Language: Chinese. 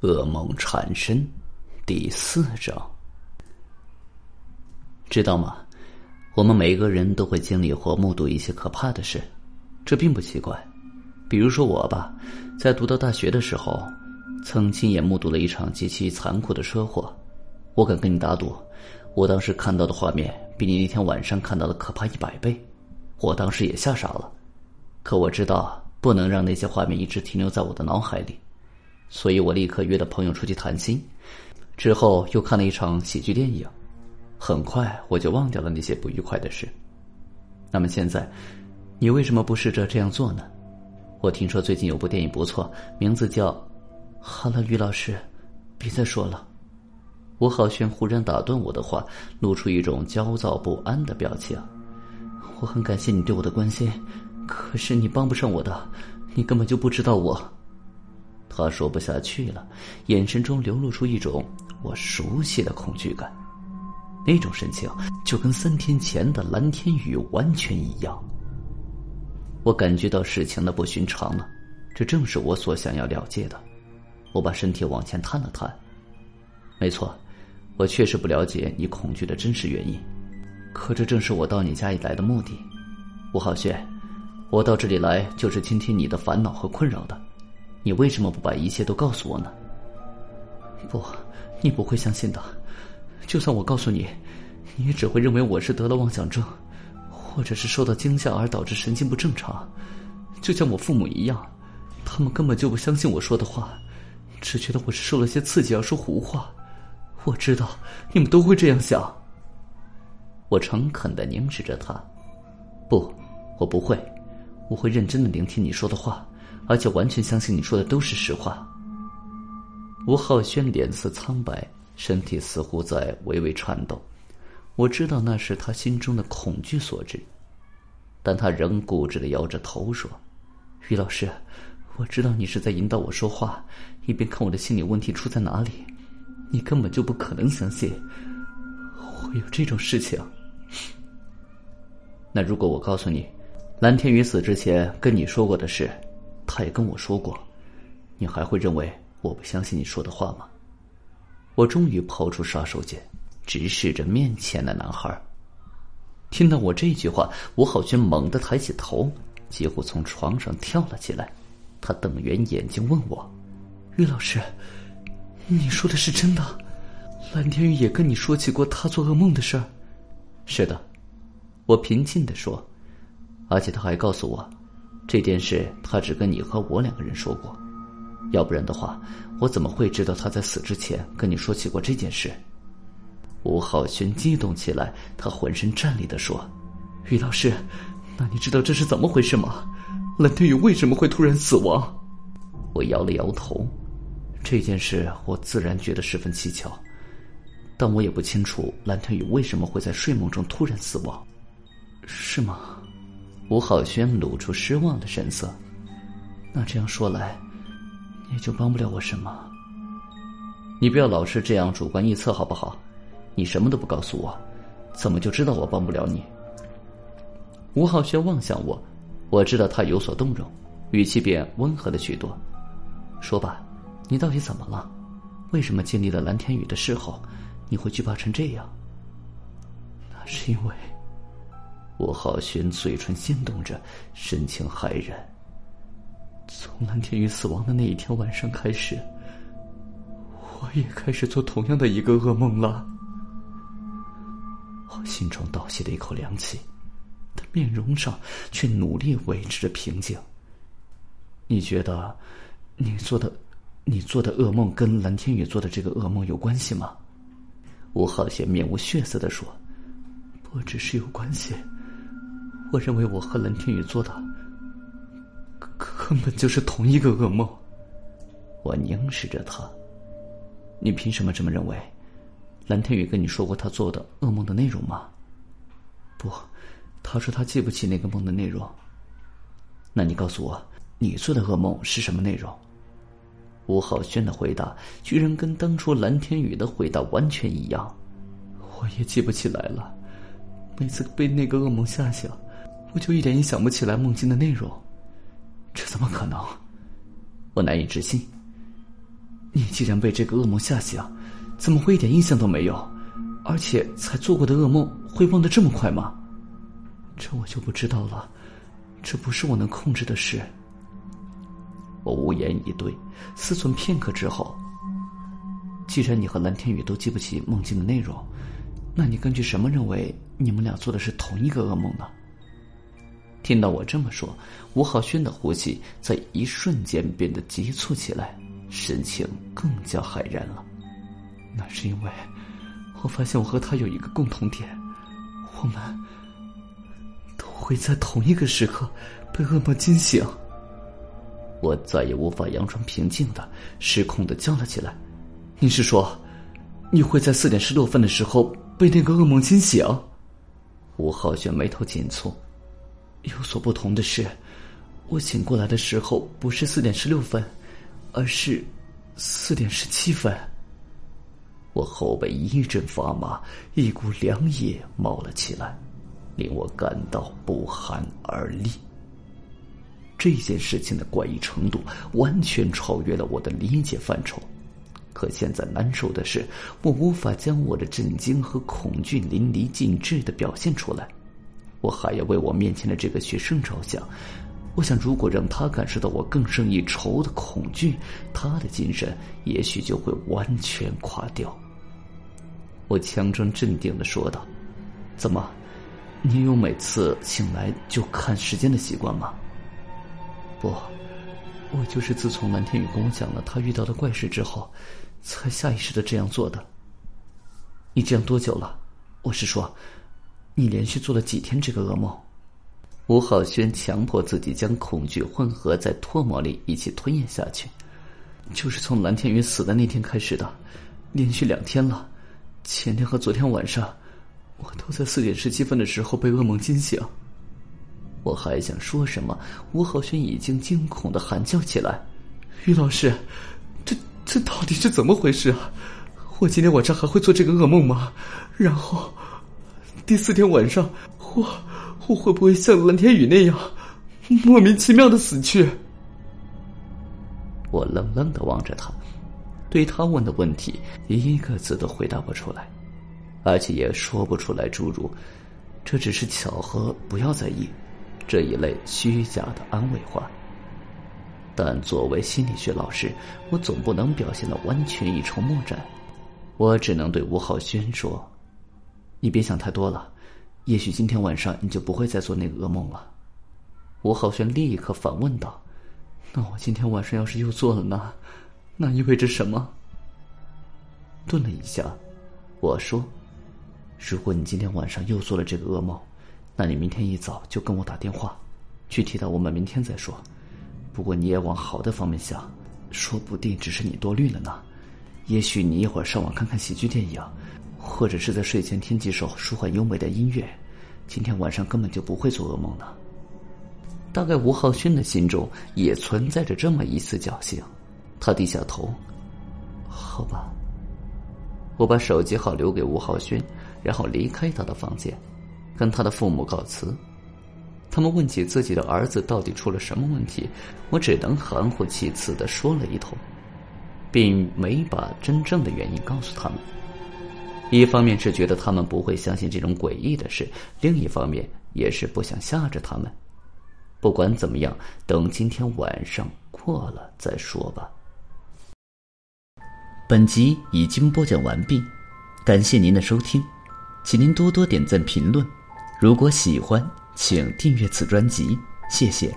噩梦缠身，第四章。知道吗？我们每个人都会经历或目睹一些可怕的事，这并不奇怪。比如说我吧，在读到大学的时候，曾亲眼目睹了一场极其残酷的车祸。我敢跟你打赌，我当时看到的画面比你那天晚上看到的可怕一百倍。我当时也吓傻了，可我知道不能让那些画面一直停留在我的脑海里。所以我立刻约了朋友出去谈心，之后又看了一场喜剧电影，很快我就忘掉了那些不愉快的事。那么现在，你为什么不试着这样做呢？我听说最近有部电影不错，名字叫……好了，于老师，别再说了。吴浩轩忽然打断我的话，露出一种焦躁不安的表情。我很感谢你对我的关心，可是你帮不上我的，你根本就不知道我。他说不下去了，眼神中流露出一种我熟悉的恐惧感，那种神情就跟三天前的蓝天宇完全一样。我感觉到事情的不寻常了，这正是我所想要了解的。我把身体往前探了探，没错，我确实不了解你恐惧的真实原因，可这正是我到你家里来的目的。吴浩轩，我到这里来就是倾听你的烦恼和困扰的。你为什么不把一切都告诉我呢？不，你不会相信的。就算我告诉你，你也只会认为我是得了妄想症，或者是受到惊吓而导致神经不正常，就像我父母一样，他们根本就不相信我说的话，只觉得我是受了些刺激而说胡话。我知道你们都会这样想。我诚恳的凝视着他，不，我不会，我会认真的聆听你说的话。而且完全相信你说的都是实话。吴浩轩脸色苍白，身体似乎在微微颤抖。我知道那是他心中的恐惧所致，但他仍固执的摇着头说：“于老师，我知道你是在引导我说话，一边看我的心理问题出在哪里。你根本就不可能相信会有这种事情。那如果我告诉你，蓝天宇死之前跟你说过的事？”他也跟我说过，你还会认为我不相信你说的话吗？我终于抛出杀手锏，直视着面前的男孩。听到我这句话，吴浩轩猛地抬起头，几乎从床上跳了起来。他瞪圆眼睛问我：“于老师，你说的是真的？蓝天宇也跟你说起过他做噩梦的事儿？”“是的。”我平静的说，而且他还告诉我。这件事他只跟你和我两个人说过，要不然的话，我怎么会知道他在死之前跟你说起过这件事？吴浩轩激动起来，他浑身战栗的说：“于老师，那你知道这是怎么回事吗？蓝天宇为什么会突然死亡？”我摇了摇头，这件事我自然觉得十分蹊跷，但我也不清楚蓝天宇为什么会在睡梦中突然死亡，是吗？吴浩轩露出失望的神色。那这样说来，你就帮不了我什么。你不要老是这样主观臆测好不好？你什么都不告诉我，怎么就知道我帮不了你？吴浩轩望向我，我知道他有所动容，语气变温和了许多。说吧，你到底怎么了？为什么经历了蓝天宇的事后，你会惧怕成这样？那是因为。吴浩轩嘴唇心动着，神情骇然。从蓝天宇死亡的那一天晚上开始，我也开始做同样的一个噩梦了。我心中倒吸了一口凉气，但面容上却努力维持着平静。你觉得，你做的，你做的噩梦跟蓝天宇做的这个噩梦有关系吗？吴浩轩面无血色的说：“不只是有关系。”我认为我和蓝天宇做的根本就是同一个噩梦。我凝视着他，你凭什么这么认为？蓝天宇跟你说过他做的噩梦的内容吗？不，他说他记不起那个梦的内容。那你告诉我，你做的噩梦是什么内容？吴浩轩的回答居然跟当初蓝天宇的回答完全一样，我也记不起来了。每次被那个噩梦吓醒。我就一点也想不起来梦境的内容，这怎么可能？我难以置信。你既然被这个噩梦吓醒，怎么会一点印象都没有？而且才做过的噩梦会忘得这么快吗？这我就不知道了，这不是我能控制的事。我无言以对，思忖片刻之后，既然你和蓝天宇都记不起梦境的内容，那你根据什么认为你们俩做的是同一个噩梦呢？听到我这么说，吴浩轩的呼吸在一瞬间变得急促起来，神情更加骇然了。那是因为，我发现我和他有一个共同点，我们都会在同一个时刻被噩梦惊醒。我再也无法佯装平静的，失控的叫了起来：“你是说，你会在四点十六分的时候被那个噩梦惊醒？”吴浩轩眉头紧蹙。有所不同的是，我醒过来的时候不是四点十六分，而是四点十七分。我后背一阵发麻，一股凉意冒了起来，令我感到不寒而栗。这件事情的怪异程度完全超越了我的理解范畴，可现在难受的是，我无法将我的震惊和恐惧淋漓尽致的表现出来。我还要为我面前的这个学生着想，我想，如果让他感受到我更胜一筹的恐惧，他的精神也许就会完全垮掉。我强装镇定的说道：“怎么，你有每次醒来就看时间的习惯吗？”“不，我就是自从蓝天宇跟我讲了他遇到的怪事之后，才下意识的这样做的。”“你这样多久了？”“我是说。”你连续做了几天这个噩梦？吴浩轩强迫自己将恐惧混合在唾沫里一起吞咽下去，就是从蓝天宇死的那天开始的，连续两天了。前天和昨天晚上，我都在四点十七分的时候被噩梦惊醒。我还想说什么，吴浩轩已经惊恐的喊叫起来：“于老师，这这到底是怎么回事啊？我今天晚上还会做这个噩梦吗？然后……”第四天晚上，我我会不会像蓝天宇那样莫名其妙的死去？我愣愣的望着他，对他问的问题一个字都回答不出来，而且也说不出来诸如“这只是巧合，不要在意”这一类虚假的安慰话。但作为心理学老师，我总不能表现的完全一筹莫展，我只能对吴浩轩说。你别想太多了，也许今天晚上你就不会再做那个噩梦了。吴浩轩立刻反问道：“那我今天晚上要是又做了呢？那意味着什么？”顿了一下，我说：“如果你今天晚上又做了这个噩梦，那你明天一早就跟我打电话。具体的我们明天再说。不过你也往好的方面想，说不定只是你多虑了呢。也许你一会儿上网看看喜剧电影。”或者是在睡前听几首舒缓优美的音乐，今天晚上根本就不会做噩梦了。大概吴浩轩的心中也存在着这么一丝侥幸，他低下头，好吧。我把手机号留给吴浩轩，然后离开他的房间，跟他的父母告辞。他们问起自己的儿子到底出了什么问题，我只能含糊其辞的说了一通，并没把真正的原因告诉他们。一方面是觉得他们不会相信这种诡异的事，另一方面也是不想吓着他们。不管怎么样，等今天晚上过了再说吧。本集已经播讲完毕，感谢您的收听，请您多多点赞评论。如果喜欢，请订阅此专辑，谢谢。